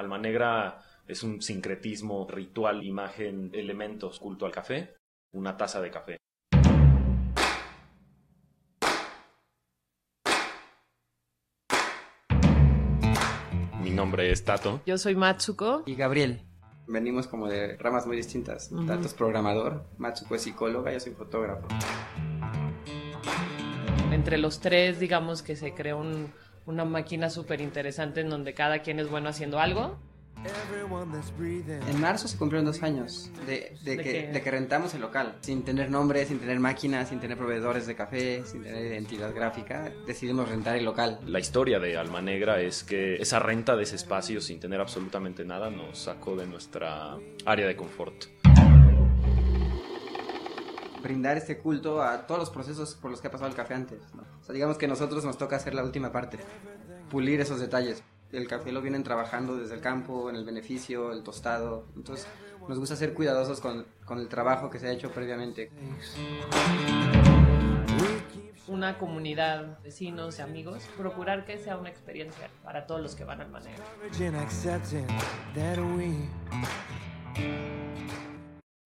Alma Negra es un sincretismo, ritual, imagen, elementos, culto al café, una taza de café. Mi nombre es Tato. Yo soy Matsuko. Y Gabriel. Venimos como de ramas muy distintas. Tato es programador, Matsuko es psicóloga, yo soy fotógrafo. Entre los tres, digamos que se creó un, una máquina súper interesante en donde cada quien es bueno haciendo algo. En marzo se cumplieron dos años de, de, que, de, que, rentamos el local. Sin tener nombre, sin tener máquinas, sin tener proveedores de café, sin tener identidad gráfica, decidimos rentar el local. La historia de Alma Negra es que esa renta de ese espacio sin tener absolutamente nada nos sacó de nuestra área de confort brindar este culto a todos los procesos por los que ha pasado el café antes. ¿no? O sea, digamos que a nosotros nos toca hacer la última parte, pulir esos detalles. El café lo vienen trabajando desde el campo, en el beneficio, el tostado. Entonces, nos gusta ser cuidadosos con, con el trabajo que se ha hecho previamente. Una comunidad, vecinos y amigos, procurar que sea una experiencia para todos los que van al manejo.